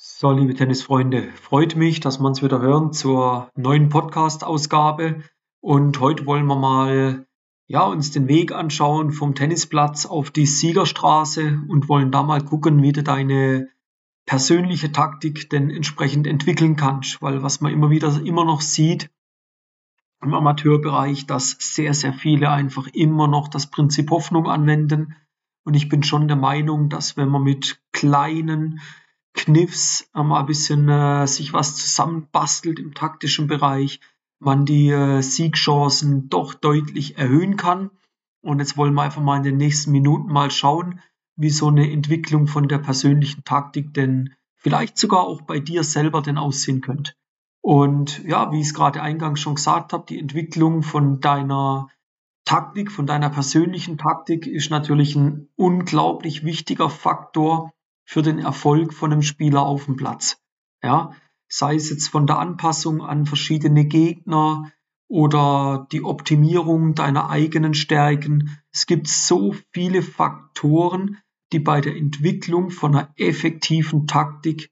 So, liebe Tennisfreunde, freut mich, dass wir uns wieder hören zur neuen Podcast-Ausgabe. Und heute wollen wir mal ja, uns den Weg anschauen vom Tennisplatz auf die Siegerstraße und wollen da mal gucken, wie du deine persönliche Taktik denn entsprechend entwickeln kannst. Weil was man immer wieder immer noch sieht im Amateurbereich, dass sehr, sehr viele einfach immer noch das Prinzip Hoffnung anwenden. Und ich bin schon der Meinung, dass wenn man mit kleinen Kniffs mal ein bisschen äh, sich was zusammenbastelt im taktischen Bereich, man die äh, Siegchancen doch deutlich erhöhen kann. Und jetzt wollen wir einfach mal in den nächsten Minuten mal schauen, wie so eine Entwicklung von der persönlichen Taktik denn vielleicht sogar auch bei dir selber denn aussehen könnte. Und ja, wie ich es gerade eingangs schon gesagt habe, die Entwicklung von deiner Taktik, von deiner persönlichen Taktik ist natürlich ein unglaublich wichtiger Faktor für den Erfolg von einem Spieler auf dem Platz. Ja, sei es jetzt von der Anpassung an verschiedene Gegner oder die Optimierung deiner eigenen Stärken. Es gibt so viele Faktoren, die bei der Entwicklung von einer effektiven Taktik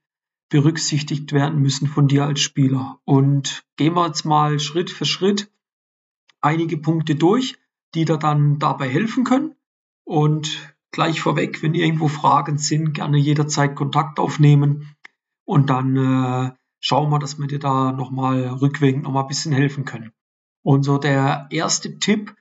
berücksichtigt werden müssen von dir als Spieler. Und gehen wir jetzt mal Schritt für Schritt einige Punkte durch, die dir dann dabei helfen können. Und gleich vorweg, wenn irgendwo Fragen sind, gerne jederzeit Kontakt aufnehmen und dann äh, schauen wir, dass wir dir da nochmal rückwirkend nochmal ein bisschen helfen können. Und so der erste Tipp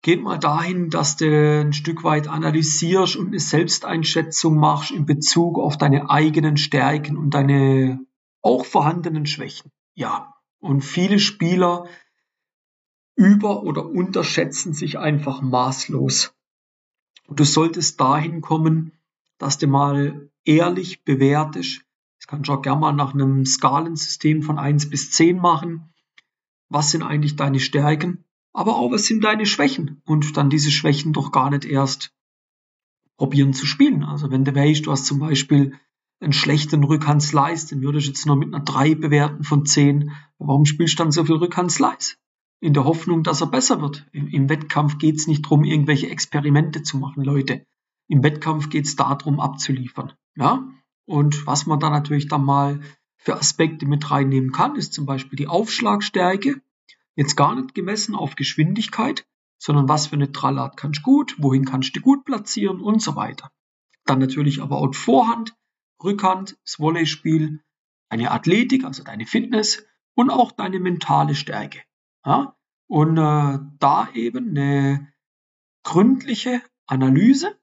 geht mal dahin, dass du ein Stück weit analysierst und eine Selbsteinschätzung machst in Bezug auf deine eigenen Stärken und deine auch vorhandenen Schwächen. Ja, und viele Spieler über- oder unterschätzen sich einfach maßlos. Du solltest dahin kommen, dass du mal ehrlich bewertest. Das kannst du auch gerne mal nach einem Skalensystem von 1 bis 10 machen. Was sind eigentlich deine Stärken? Aber auch was sind deine Schwächen? Und dann diese Schwächen doch gar nicht erst probieren zu spielen. Also wenn du weißt, du hast zum Beispiel einen schlechten Rückhandslice, den würde ich jetzt nur mit einer 3 bewerten von 10. Warum spielst du dann so viel Rückhandslice? In der Hoffnung, dass er besser wird. Im, im Wettkampf geht es nicht darum, irgendwelche Experimente zu machen, Leute. Im Wettkampf geht es darum, abzuliefern. Ja? Und was man da natürlich dann mal für Aspekte mit reinnehmen kann, ist zum Beispiel die Aufschlagstärke. Jetzt gar nicht gemessen auf Geschwindigkeit, sondern was für eine Trallart kannst du gut, wohin kannst du gut platzieren und so weiter. Dann natürlich aber auch Vorhand, Rückhand, das Volleyspiel, deine Athletik, also deine Fitness und auch deine mentale Stärke. Ja? Und äh, da eben eine gründliche Analyse,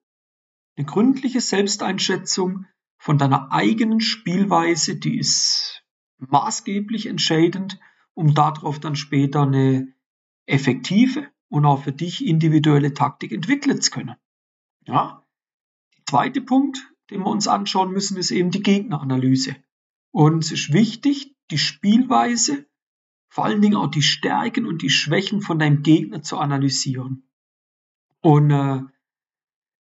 eine gründliche Selbsteinschätzung von deiner eigenen Spielweise, die ist maßgeblich entscheidend, um darauf dann später eine effektive und auch für dich individuelle Taktik entwickeln zu können. Ja. Der zweite Punkt, den wir uns anschauen müssen, ist eben die Gegneranalyse. Und es ist wichtig, die Spielweise vor allen Dingen auch die Stärken und die Schwächen von deinem Gegner zu analysieren. Und äh,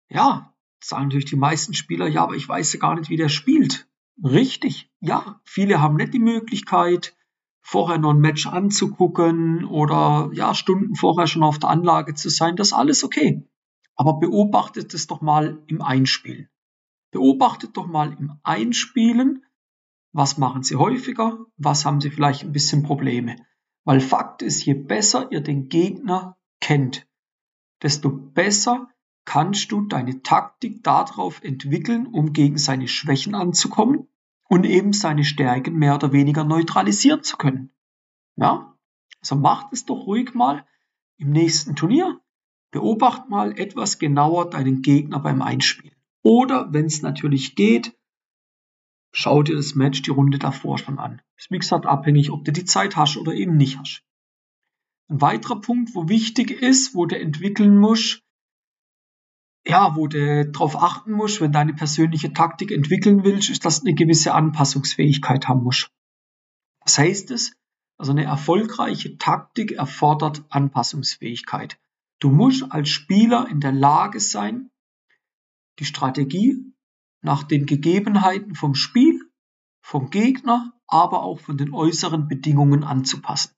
ja, sagen natürlich die meisten Spieler, ja, aber ich weiß ja gar nicht, wie der spielt. Richtig, ja, viele haben nicht die Möglichkeit, vorher noch ein Match anzugucken oder ja, Stunden vorher schon auf der Anlage zu sein, das ist alles okay. Aber beobachtet es doch mal im Einspielen. Beobachtet doch mal im Einspielen, was machen sie häufiger? Was haben sie vielleicht ein bisschen Probleme? Weil Fakt ist, je besser ihr den Gegner kennt, desto besser kannst du deine Taktik darauf entwickeln, um gegen seine Schwächen anzukommen und eben seine Stärken mehr oder weniger neutralisieren zu können. Ja? Also macht es doch ruhig mal im nächsten Turnier. Beobacht mal etwas genauer deinen Gegner beim Einspielen. Oder wenn es natürlich geht, schau dir das Match die Runde davor schon an. Ist wie gesagt abhängig, ob du die Zeit hast oder eben nicht hast. Ein weiterer Punkt, wo wichtig ist, wo du entwickeln musst, ja, wo du darauf achten musst, wenn deine persönliche Taktik entwickeln willst, ist, dass du eine gewisse Anpassungsfähigkeit haben musst. Was heißt es? Also eine erfolgreiche Taktik erfordert Anpassungsfähigkeit. Du musst als Spieler in der Lage sein, die Strategie nach den Gegebenheiten vom Spiel, vom Gegner, aber auch von den äußeren Bedingungen anzupassen.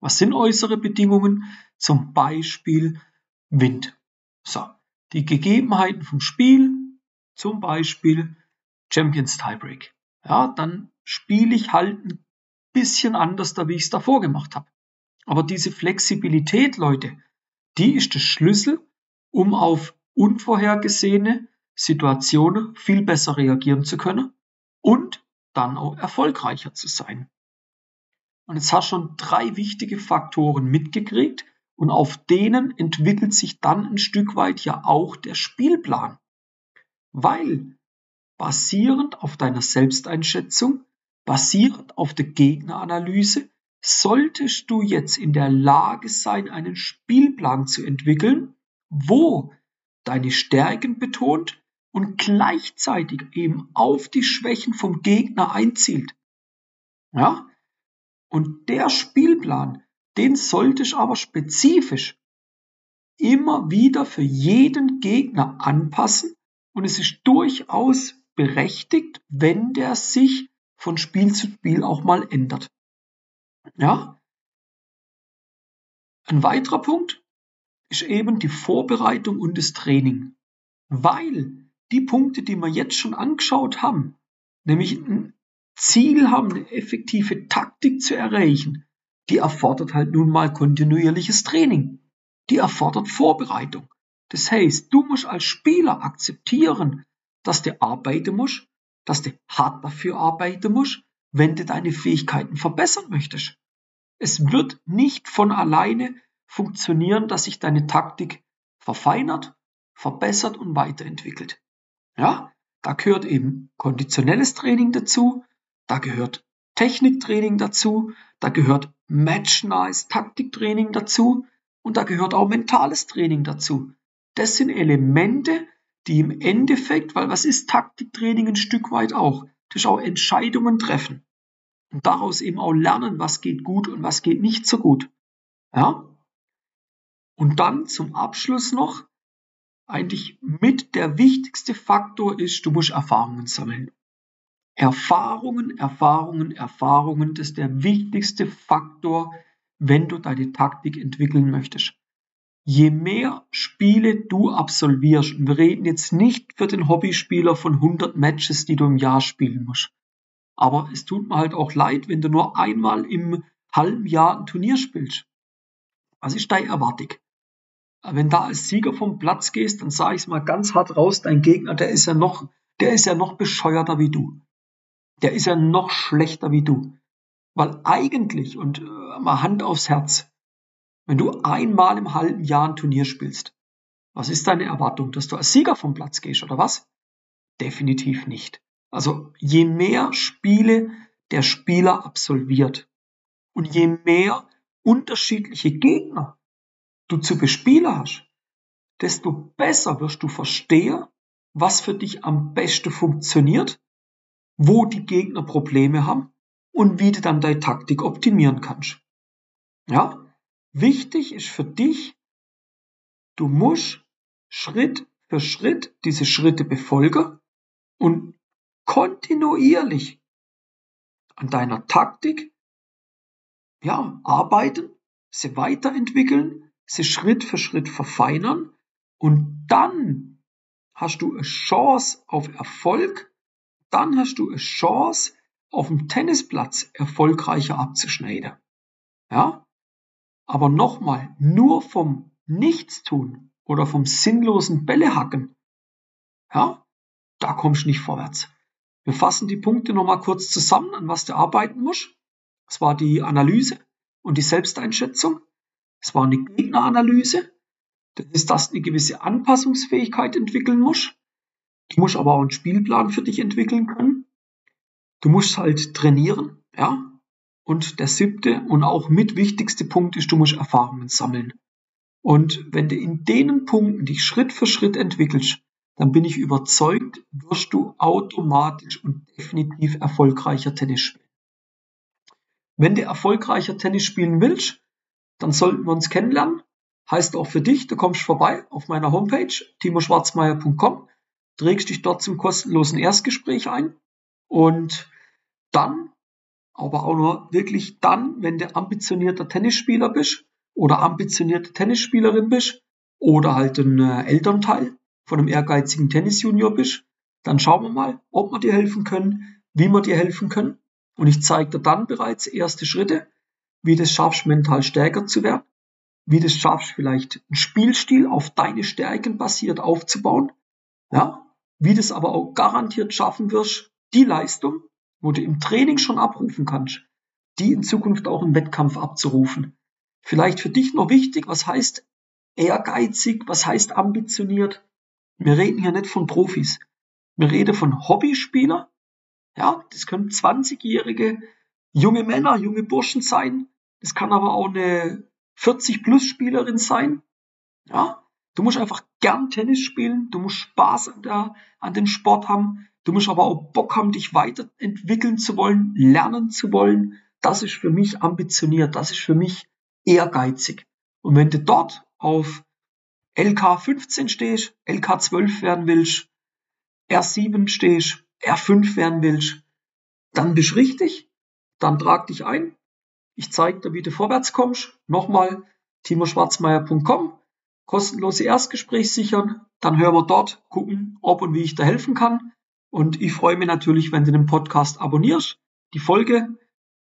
Was sind äußere Bedingungen? Zum Beispiel Wind. So, die Gegebenheiten vom Spiel, zum Beispiel Champions Tiebreak. ja, dann spiele ich halt ein bisschen anders, da wie ich es davor gemacht habe. Aber diese Flexibilität, Leute, die ist der Schlüssel, um auf unvorhergesehene Situationen viel besser reagieren zu können und dann auch erfolgreicher zu sein. Und jetzt hast du schon drei wichtige Faktoren mitgekriegt und auf denen entwickelt sich dann ein Stück weit ja auch der Spielplan. Weil basierend auf deiner Selbsteinschätzung, basierend auf der Gegneranalyse, solltest du jetzt in der Lage sein, einen Spielplan zu entwickeln, wo deine Stärken betont und gleichzeitig eben auf die Schwächen vom Gegner einzielt. Ja? Und der Spielplan, den solltest du aber spezifisch immer wieder für jeden Gegner anpassen und es ist durchaus berechtigt, wenn der sich von Spiel zu Spiel auch mal ändert. Ja? Ein weiterer Punkt ist eben die Vorbereitung und das Training. Weil die Punkte, die wir jetzt schon angeschaut haben, nämlich ein Ziel haben, eine effektive Taktik zu erreichen, die erfordert halt nun mal kontinuierliches Training. Die erfordert Vorbereitung. Das heißt, du musst als Spieler akzeptieren, dass du arbeiten musst, dass du hart dafür arbeiten musst, wenn du deine Fähigkeiten verbessern möchtest. Es wird nicht von alleine funktionieren, dass sich deine Taktik verfeinert, verbessert und weiterentwickelt. Ja, da gehört eben konditionelles Training dazu, da gehört Techniktraining dazu, da gehört matchnahes Taktiktraining dazu und da gehört auch mentales Training dazu. Das sind Elemente, die im Endeffekt, weil was ist Taktiktraining ein Stück weit auch? Das ist auch Entscheidungen treffen. Und daraus eben auch lernen, was geht gut und was geht nicht so gut. Ja? Und dann zum Abschluss noch, eigentlich mit der wichtigste Faktor ist, du musst Erfahrungen sammeln. Erfahrungen, Erfahrungen, Erfahrungen, das ist der wichtigste Faktor, wenn du deine Taktik entwickeln möchtest. Je mehr Spiele du absolvierst, und wir reden jetzt nicht für den Hobbyspieler von 100 Matches, die du im Jahr spielen musst. Aber es tut mir halt auch leid, wenn du nur einmal im halben Jahr ein Turnier spielst. Was ist deine Erwartung? Wenn da als Sieger vom Platz gehst, dann sage ich es mal ganz hart raus, dein Gegner, der ist ja noch, der ist ja noch bescheuerter wie du. Der ist ja noch schlechter wie du. Weil eigentlich, und äh, mal Hand aufs Herz, wenn du einmal im halben Jahr ein Turnier spielst, was ist deine Erwartung, dass du als Sieger vom Platz gehst, oder was? Definitiv nicht. Also je mehr Spiele der Spieler absolviert und je mehr unterschiedliche Gegner du zu bespielen hast, desto besser wirst du verstehen, was für dich am besten funktioniert, wo die Gegner Probleme haben und wie du dann deine Taktik optimieren kannst. Ja, wichtig ist für dich, du musst Schritt für Schritt diese Schritte befolgen und kontinuierlich an deiner Taktik ja, arbeiten, sie weiterentwickeln, sie Schritt für Schritt verfeinern und dann hast du eine Chance auf Erfolg, dann hast du eine Chance auf dem Tennisplatz erfolgreicher abzuschneiden. Ja? Aber nochmal, nur vom Nichtstun oder vom sinnlosen Bällehacken, ja, da kommst du nicht vorwärts. Wir fassen die Punkte nochmal kurz zusammen, an was du arbeiten musst. Es war die Analyse und die Selbsteinschätzung. Es war eine Gegneranalyse. Das ist, dass du eine gewisse Anpassungsfähigkeit entwickeln musst. Du musst aber auch einen Spielplan für dich entwickeln können. Du musst halt trainieren, ja. Und der siebte und auch mit wichtigste Punkt ist, du musst Erfahrungen sammeln. Und wenn du in denen Punkten dich Schritt für Schritt entwickelst, dann bin ich überzeugt, wirst du automatisch und definitiv erfolgreicher Tennis spielen. Wenn du erfolgreicher Tennis spielen willst, dann sollten wir uns kennenlernen. Heißt auch für dich, du kommst vorbei auf meiner Homepage timoschwarzmeier.com, trägst dich dort zum kostenlosen Erstgespräch ein und dann, aber auch nur wirklich dann, wenn du ambitionierter Tennisspieler bist oder ambitionierte Tennisspielerin bist oder halt ein äh, Elternteil, von einem ehrgeizigen Tennisjunior bist, dann schauen wir mal, ob wir dir helfen können, wie wir dir helfen können. Und ich zeige dir dann bereits erste Schritte, wie du es schaffst, mental stärker zu werden, wie du es schaffst, vielleicht einen Spielstil auf deine Stärken basiert aufzubauen, ja, wie du es aber auch garantiert schaffen wirst, die Leistung, wo du im Training schon abrufen kannst, die in Zukunft auch im Wettkampf abzurufen. Vielleicht für dich noch wichtig, was heißt ehrgeizig, was heißt ambitioniert? Wir reden hier nicht von Profis. Wir reden von Hobbyspieler. Ja, das können 20-jährige junge Männer, junge Burschen sein. Das kann aber auch eine 40-Plus-Spielerin sein. Ja, du musst einfach gern Tennis spielen. Du musst Spaß an, der, an dem Sport haben. Du musst aber auch Bock haben, dich weiterentwickeln zu wollen, lernen zu wollen. Das ist für mich ambitioniert. Das ist für mich ehrgeizig. Und wenn du dort auf LK 15 stehst, LK 12 werden willst, R7 stehst, R5 werden willst, dann bist richtig, dann trag dich ein. Ich zeige dir, wie du vorwärts kommst. Nochmal timoschwarzmeier.com, kostenlose Erstgespräch sichern, dann hören wir dort, gucken, ob und wie ich da helfen kann. Und ich freue mich natürlich, wenn du den Podcast abonnierst, die Folge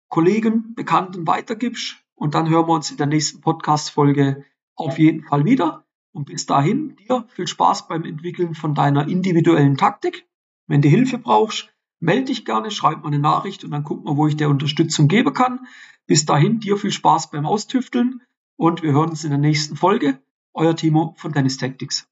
Kollegen, Bekannten weitergibst und dann hören wir uns in der nächsten Podcast-Folge auf jeden Fall wieder. Und bis dahin, dir viel Spaß beim Entwickeln von deiner individuellen Taktik. Wenn du Hilfe brauchst, melde dich gerne, schreib mal eine Nachricht und dann guck mal, wo ich dir Unterstützung geben kann. Bis dahin, dir viel Spaß beim Austüfteln und wir hören uns in der nächsten Folge. Euer Timo von Tennis Tactics.